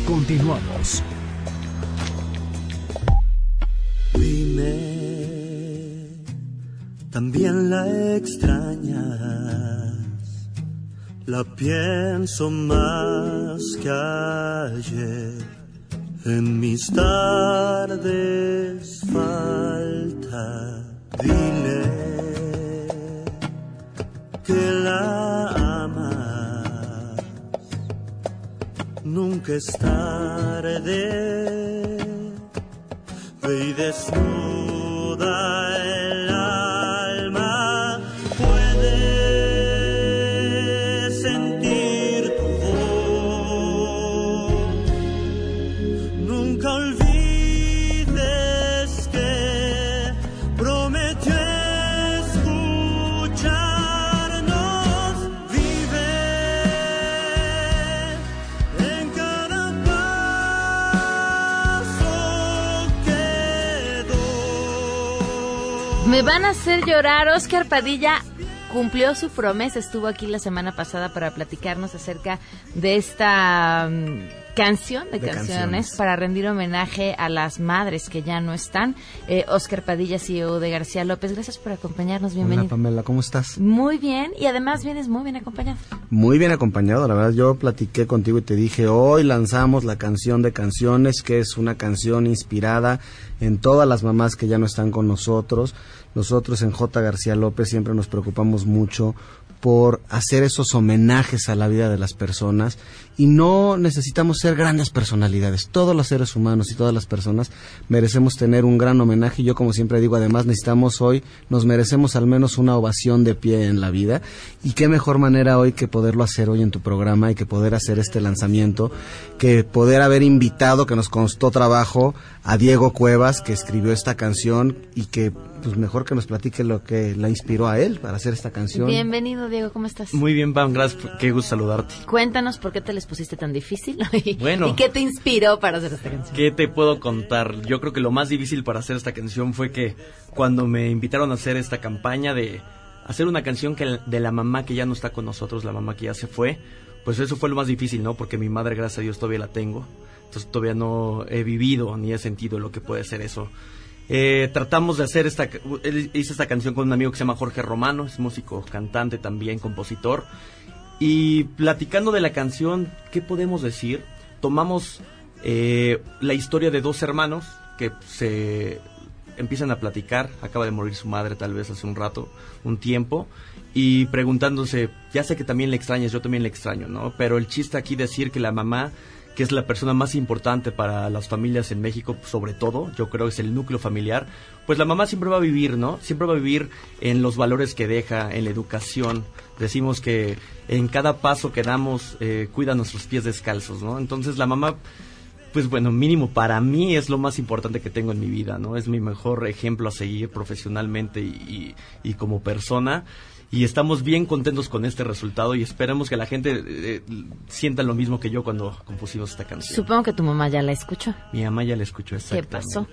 [SPEAKER 1] Continuamos.
[SPEAKER 17] Dime, también la extrañas. La pienso más que ayer. En mis tardes falta. Dile nunca es tarde. Ve y desnuda el
[SPEAKER 2] Me van a hacer llorar. Oscar Padilla cumplió su promesa. Estuvo aquí la semana pasada para platicarnos acerca de esta mm, canción de,
[SPEAKER 7] De
[SPEAKER 2] canciones,
[SPEAKER 7] canciones.
[SPEAKER 2] para rendir homenaje a las madres que ya no están. Eh, Oscar Padilla, CEO de García López, gracias por acompañarnos.
[SPEAKER 18] Hola
[SPEAKER 2] Bienvenido.
[SPEAKER 18] Pamela, ¿cómo estás?
[SPEAKER 2] Muy bien, y además vienes muy bien acompañado.
[SPEAKER 18] Muy bien acompañado, la verdad yo platiqué contigo y te dije, hoy lanzamos la canción de canciones, que es una canción inspirada en todas las mamás que ya no están con nosotros. Nosotros en J. García López siempre nos preocupamos mucho por hacer esos homenajes a la vida de las personas. Y no necesitamos ser grandes personalidades. Todos los seres humanos y todas las personas merecemos tener un gran homenaje. Yo como siempre digo, además necesitamos hoy, nos merecemos al menos una ovación de pie en la vida. Y qué mejor manera hoy que poderlo hacer hoy en tu programa y que poder hacer este lanzamiento, que poder haber invitado, que nos costó trabajo, a Diego Cuevas, que escribió esta canción y que pues mejor que nos platique lo que la inspiró a él para hacer esta canción.
[SPEAKER 2] Bienvenido, Diego, ¿cómo estás?
[SPEAKER 19] Muy bien, Pam, gracias. Qué gusto saludarte.
[SPEAKER 2] Cuéntanos por qué te les pusiste tan difícil y,
[SPEAKER 19] Bueno.
[SPEAKER 2] y qué te inspiró para hacer esta canción.
[SPEAKER 19] ¿Qué te puedo contar? Yo creo que lo más difícil para hacer esta canción fue que cuando me invitaron a hacer esta campaña de hacer una canción que de la mamá que ya no está con nosotros, la mamá que ya se fue, pues eso fue lo más difícil, ¿no? Porque mi madre, gracias a Dios, todavía la tengo. Entonces todavía no he vivido ni he sentido lo que puede ser eso. Eh, tratamos de hacer esta, hice esta canción con un amigo que se llama Jorge Romano, es músico, cantante también, compositor. Y platicando de la canción, ¿qué podemos decir? Tomamos eh, la historia de dos hermanos que se empiezan a platicar, acaba de morir su madre tal vez hace un rato, un tiempo, y preguntándose, ya sé que también le extrañas, yo también le extraño, ¿no? Pero el chiste aquí decir que la mamá, que es la persona más importante para las familias en México, sobre todo, yo creo que es el núcleo familiar, pues la mamá siempre va a vivir, ¿no? Siempre va a vivir en los valores que deja, en la educación. Decimos que en cada paso que damos eh, cuida nuestros pies descalzos, ¿no? Entonces la mamá pues bueno, mínimo para mí es lo más importante que tengo en mi vida, ¿no? Es mi mejor ejemplo a seguir profesionalmente y, y, y como persona. Y estamos bien contentos con este resultado y esperamos que la gente eh, sienta lo mismo que yo cuando compusimos esta canción.
[SPEAKER 2] Supongo que tu mamá ya la escuchó.
[SPEAKER 19] Mi mamá ya la escuchó
[SPEAKER 2] ¿Qué
[SPEAKER 19] exactamente.
[SPEAKER 2] pasó?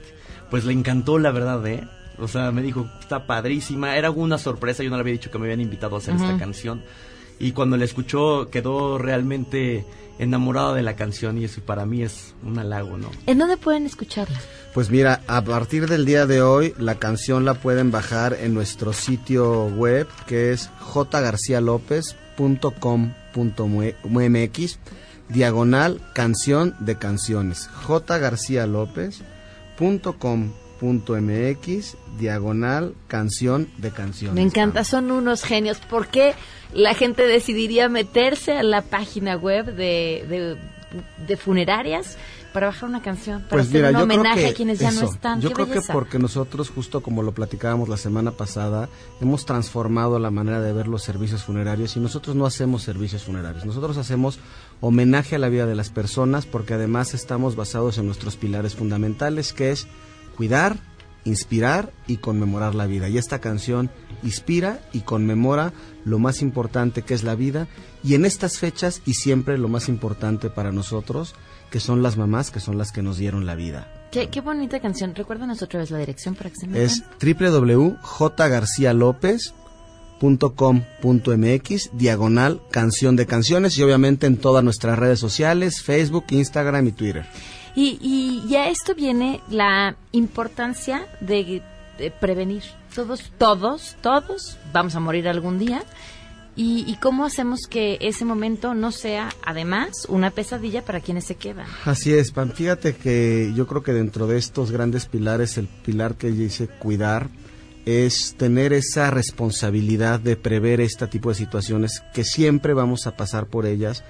[SPEAKER 19] Pues le encantó, la verdad, ¿eh? O sea, me dijo, está padrísima. Era una sorpresa, yo no le había dicho que me habían invitado a hacer esta canción. Y cuando la escuchó, quedó realmente enamorada de la canción y eso para mí es un halago, ¿no?
[SPEAKER 2] ¿En dónde pueden escucharla?
[SPEAKER 18] Pues mira, a partir del día de hoy la canción la pueden bajar en nuestro sitio web que es jgarcialopez.com.mx diagonal canción de canciones jgarcialopez.com.mx diagonal canción de canciones.
[SPEAKER 2] Me encanta, son unos genios. ¿Por qué la gente decidiría meterse a la página web de, de, de funerarias para bajar una canción? Para
[SPEAKER 18] Pues
[SPEAKER 2] hacer
[SPEAKER 18] mira,
[SPEAKER 2] un homenaje
[SPEAKER 18] que
[SPEAKER 2] a quienes ya
[SPEAKER 18] eso,
[SPEAKER 2] no están.
[SPEAKER 18] Yo
[SPEAKER 2] ¡Qué
[SPEAKER 18] creo que porque nosotros, justo como lo platicábamos la semana pasada, hemos transformado la manera de ver los servicios funerarios y nosotros no hacemos servicios funerarios. Nosotros hacemos homenaje a la vida de las personas porque además estamos basados en nuestros pilares fundamentales que es cuidar, inspirar y conmemorar la vida. Y esta canción inspira y conmemora lo más importante que es la vida y en estas fechas y siempre lo más importante para nosotros que son las mamás que son las que nos dieron la vida.
[SPEAKER 2] Qué, qué bonita canción. Recuérdanos otra vez la dirección para que se metan.
[SPEAKER 18] Es www.jgarcialopez.com.mx diagonal canción de canciones y obviamente en todas nuestras redes sociales, Facebook, Instagram y Twitter.
[SPEAKER 2] Y, y, y a esto viene la importancia de, prevenir. Todos, todos, todos vamos a morir algún día. Y, y cómo hacemos que ese momento no sea, además, una pesadilla para quienes se quedan.
[SPEAKER 18] Así es, Pam. Fíjate que yo creo que dentro de estos grandes pilares, el pilar que dice cuidar es tener esa responsabilidad de prever este tipo de situaciones que siempre vamos a pasar por ellas.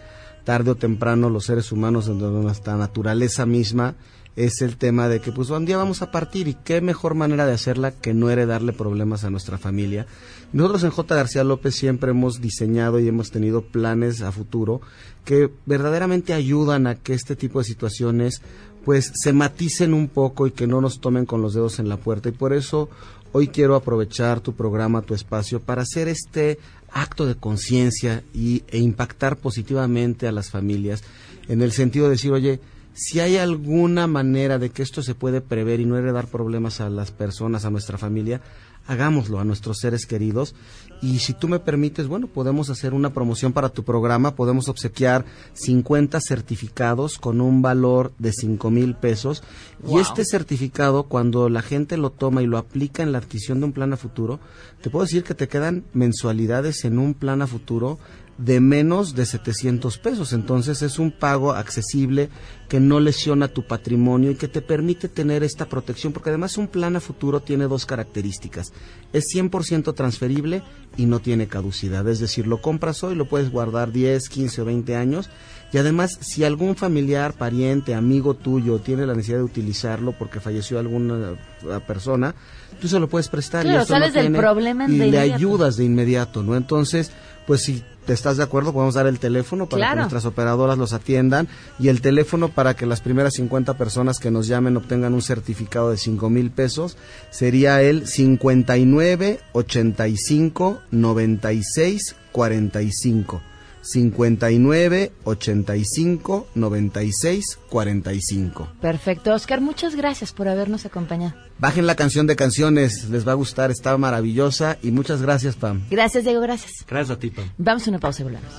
[SPEAKER 18] Tarde o temprano los seres humanos, de nuestra naturaleza misma, es el tema de que pues un día vamos a partir y qué mejor manera de hacerla que no heredarle problemas a nuestra familia. Nosotros en J. García López siempre hemos diseñado y hemos tenido planes a futuro que verdaderamente ayudan a que este tipo de situaciones pues se maticen un poco y que no nos tomen con los dedos en la puerta y por eso hoy quiero aprovechar tu programa, tu espacio para hacer este acto de conciencia e impactar positivamente a las familias en el sentido de decir, oye, si hay alguna manera de que esto se puede prever y no heredar problemas a las personas, a nuestra familia, hagámoslo a nuestros seres queridos. Y si tú me permites, bueno, podemos hacer una promoción para tu programa, podemos obsequiar 50 certificados con un valor de 5 mil pesos. Y este certificado, cuando la gente lo toma y lo aplica en la adquisición de un plan a futuro, te puedo decir que te quedan mensualidades en un plan a futuro de menos de 700 pesos. Entonces es un pago accesible que no lesiona tu patrimonio y que te permite tener esta protección, porque además un plan a futuro tiene dos características. Es 100% transferible y no tiene caducidad. Es decir, lo compras hoy, lo puedes guardar 10, 15 o 20 años. Y además, si algún familiar, pariente, amigo tuyo tiene la necesidad de utilizarlo porque falleció alguna eh, persona, tú se lo puedes prestar.
[SPEAKER 2] Claro,
[SPEAKER 18] y no
[SPEAKER 2] sabes del problema
[SPEAKER 18] y
[SPEAKER 2] de
[SPEAKER 18] le ayudas de inmediato, ¿no? Entonces, pues si te estás de acuerdo, podemos dar el teléfono para
[SPEAKER 2] Claro.
[SPEAKER 18] que nuestras operadoras los atiendan y el teléfono para que las primeras 50 personas que nos llamen obtengan un certificado de 5 mil pesos sería el 59 85 96 45. 59 85 96 45.
[SPEAKER 2] Perfecto. Oscar, muchas gracias por habernos acompañado.
[SPEAKER 18] Bajen la canción de canciones, les va a gustar, está maravillosa y muchas gracias, Pam.
[SPEAKER 2] Gracias, Diego, gracias.
[SPEAKER 19] Gracias a ti, Pam.
[SPEAKER 2] Vamos a una pausa y volvemos.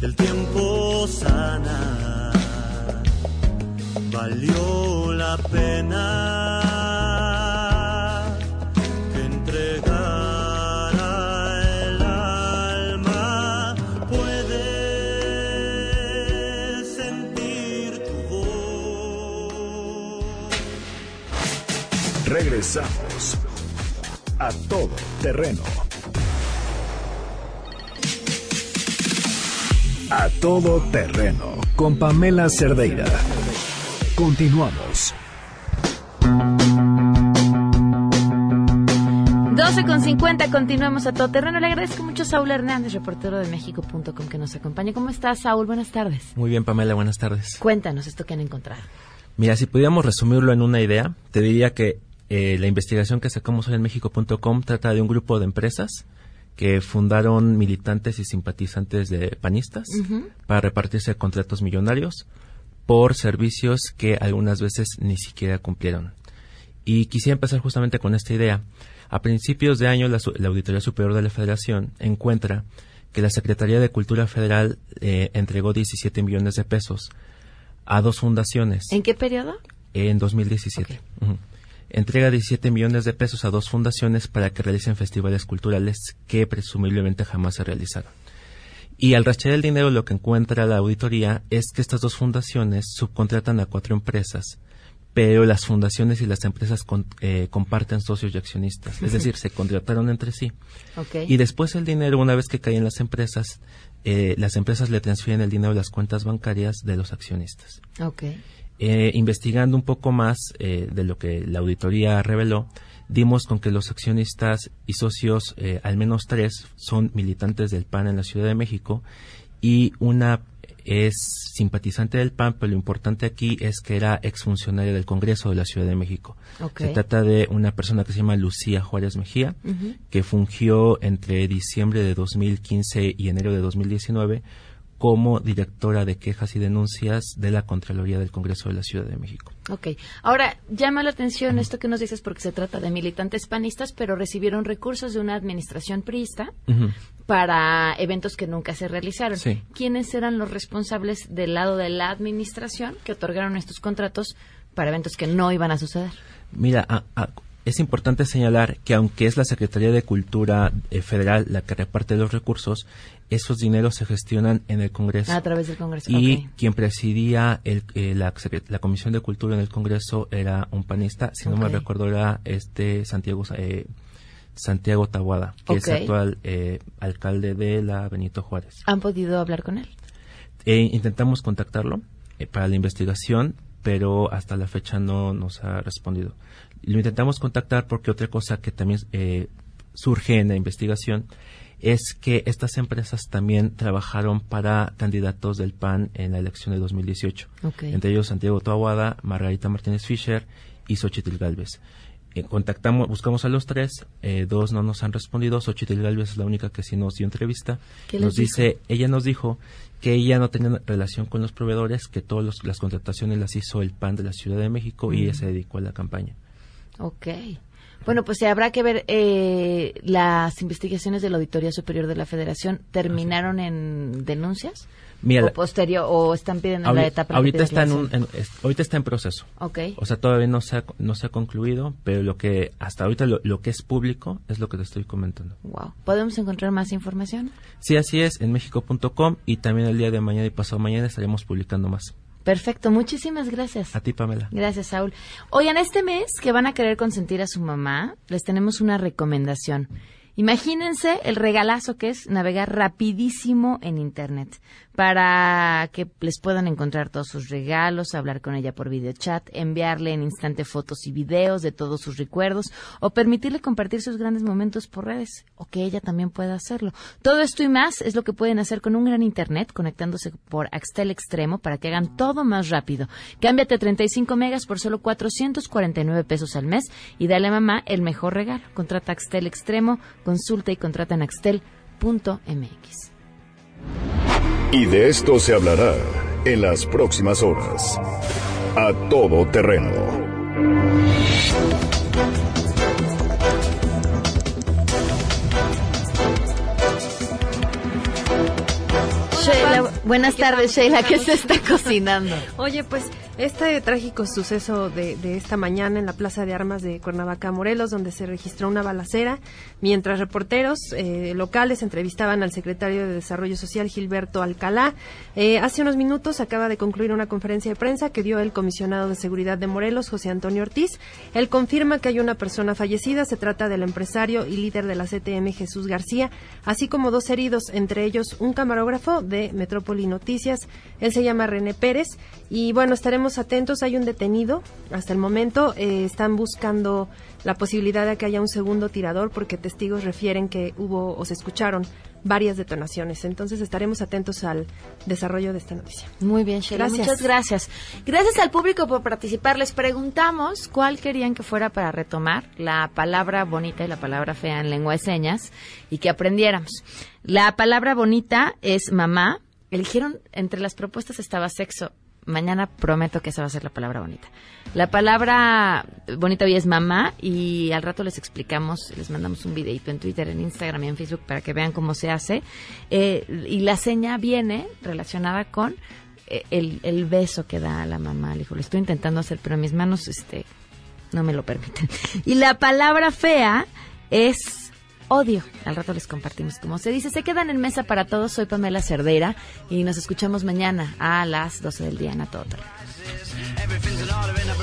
[SPEAKER 17] El tiempo sana, valió la pena
[SPEAKER 1] Regresamos a todo terreno. A todo terreno con Pamela Cerdeira. Continuamos.
[SPEAKER 2] 12 con 50, continuamos a todo terreno. Le agradezco mucho a Saúl Hernández, reportero de México.com, que nos acompaña. ¿Cómo estás, Saúl? Buenas tardes.
[SPEAKER 20] Muy bien, Pamela, buenas tardes.
[SPEAKER 2] Cuéntanos esto que han encontrado.
[SPEAKER 20] Mira, si pudiéramos resumirlo en una idea, te diría que eh, la investigación que sacamos hoy en México.com trata de un grupo de empresas que fundaron militantes y simpatizantes de panistas para repartirse contratos millonarios por servicios que algunas veces ni siquiera cumplieron. Y quisiera empezar justamente con esta idea. A principios de año, la, la Auditoría Superior de la Federación encuentra que la Secretaría de Cultura Federal eh, entregó 17 millones de pesos a dos fundaciones
[SPEAKER 2] ¿En qué periodo?
[SPEAKER 20] en 2017. Ujú. Entrega 17 millones de pesos a dos fundaciones para que realicen festivales culturales que presumiblemente jamás se realizaron. Y al rastrear el dinero lo que encuentra la auditoría es que estas dos fundaciones subcontratan a cuatro empresas, pero las fundaciones y las empresas con- eh, comparten socios y accionistas, es decir, se contrataron entre sí. Y después el dinero, una vez que cae en las empresas, eh, las empresas le transfieren el dinero a las cuentas bancarias de los accionistas.
[SPEAKER 2] Ok.
[SPEAKER 20] Eh, investigando un poco más eh, de lo que la auditoría reveló, dimos con que los accionistas y socios, eh, al menos tres, son militantes del PAN en la Ciudad de México y una es simpatizante del PAN, pero lo importante aquí es que era exfuncionaria del Congreso de la Ciudad de México. Se trata de una persona que se llama Lucía Juárez Mejía, que fungió entre diciembre de 2015 y enero de 2019 como directora de quejas y denuncias de la Contraloría del Congreso de la Ciudad de México.
[SPEAKER 2] Ok. Ahora, llama la atención esto que nos dices porque se trata de militantes panistas, pero recibieron recursos de una administración priista para eventos que nunca se realizaron.
[SPEAKER 20] Sí.
[SPEAKER 2] ¿Quiénes eran los responsables del lado de la administración que otorgaron estos contratos para eventos que no iban a suceder?
[SPEAKER 20] Mira, a- a- es importante señalar que aunque es la Secretaría de Cultura eh, Federal la que reparte los recursos, esos dineros se gestionan en el Congreso.
[SPEAKER 2] A través del Congreso.
[SPEAKER 20] Y quien presidía el- eh, la, Comisión de Cultura en el Congreso era un panista, si no me recuerdo era este Santiago eh, Santiago Tabuada, que es
[SPEAKER 2] Ok.
[SPEAKER 20] actual eh, alcalde de la Benito Juárez.
[SPEAKER 2] ¿Han podido hablar con él?
[SPEAKER 20] Eh, intentamos contactarlo eh, para la investigación, pero hasta la fecha no nos ha respondido. Lo intentamos contactar porque otra cosa que también eh, surge en la investigación es que estas empresas también trabajaron para candidatos del PAN en la elección de 2018.
[SPEAKER 2] Ok.
[SPEAKER 20] Entre ellos Santiago Tahuada, Margarita Martínez Fischer y Xochitl Galvez. Eh, contactamos, buscamos a los tres, eh, dos no nos han respondido, Xochitl Galvez es la única que sí nos dio entrevista.
[SPEAKER 2] ¿Qué les
[SPEAKER 20] Nos dice, ella nos dijo que ella no tenía relación con los proveedores, que todas las contrataciones las hizo el PAN de la Ciudad de México y
[SPEAKER 2] Mm.
[SPEAKER 20] ella se dedicó a la campaña.
[SPEAKER 2] Ok. Bueno, pues habrá que ver eh, las investigaciones de la Auditoría Superior de la Federación terminaron en denuncias
[SPEAKER 20] Mira,
[SPEAKER 2] o posterior o están pidiendo
[SPEAKER 20] Ahori-
[SPEAKER 2] la etapa
[SPEAKER 20] ahorita está en, un, en- ahorita está en proceso.
[SPEAKER 2] Ok.
[SPEAKER 20] O sea, todavía no se ha, no se ha concluido, pero lo que hasta ahorita lo, lo que es público es lo que te estoy comentando.
[SPEAKER 2] Wow. ¿Podemos encontrar más información?
[SPEAKER 20] Sí, así es, en mexico.com y también el día de mañana y pasado mañana estaremos publicando más.
[SPEAKER 2] Perfecto, muchísimas gracias.
[SPEAKER 20] A ti, Pamela.
[SPEAKER 2] Gracias, Saúl. Oigan, este mes que van a querer consentir a su mamá, les tenemos una recomendación. Imagínense el regalazo que es navegar rapidísimo en Internet. Para que les puedan encontrar todos sus regalos, hablar con ella por videochat, enviarle en instante fotos y videos de todos sus recuerdos o permitirle compartir sus grandes momentos por redes o que ella también pueda hacerlo. Todo esto y más es lo que pueden hacer con un gran internet conectándose por Axtel Extremo para que hagan todo más rápido. Cámbiate a 35 megas por solo 449 pesos al mes y dale a mamá el mejor regalo. Contrata Axtel Extremo, consulta y contrata en axtel.mx.
[SPEAKER 1] Y de esto se hablará en las próximas horas. A todo terreno.
[SPEAKER 2] Sheila, buenas tardes, Sheila. ¿Qué se está cocinando?
[SPEAKER 21] Oye, pues este trágico suceso de, de, esta mañana en la Plaza de Armas de Cuernavaca, Morelos, donde se registró una balacera, mientras reporteros eh, locales entrevistaban al secretario de Desarrollo Social, Gilberto Alcalá. Eh, hace unos minutos acaba de concluir una conferencia de prensa que dio el comisionado de Seguridad de Morelos, José Antonio Ortiz. Él confirma que hay una persona fallecida, se trata del empresario y líder de la CTM, Jesús García, así como dos heridos, entre ellos un camarógrafo de Metrópoli Noticias. Él se llama René Pérez y bueno, estaremos atentos. Hay un detenido hasta el momento. Eh, están buscando la posibilidad de que haya un segundo tirador porque testigos refieren que hubo o se escucharon varias detonaciones. Entonces estaremos atentos al desarrollo de esta noticia.
[SPEAKER 2] Muy bien, Sheila.
[SPEAKER 21] Gracias.
[SPEAKER 2] Muchas gracias. Gracias al público por participar. Les preguntamos cuál querían que fuera para retomar la palabra bonita y la palabra fea en lengua de señas y que aprendiéramos. La palabra bonita es mamá. Eligieron, entre las propuestas estaba sexo. Mañana prometo que esa va a ser la palabra bonita. La palabra bonita hoy es mamá y al rato les explicamos, les mandamos un videito en Twitter, en Instagram y en Facebook para que vean cómo se hace. Eh, y la seña viene relacionada con eh, el, beso que da a la mamá al hijo. Lo estoy intentando hacer, pero mis manos este, no me lo permiten. Y la palabra fea es odio. Al rato les compartimos cómo se dice. Se quedan en mesa para todos. Soy Pamela Cerdeira y nos escuchamos mañana a las 12 del día en A Todo Terreno.
[SPEAKER 22] Everything's an order in a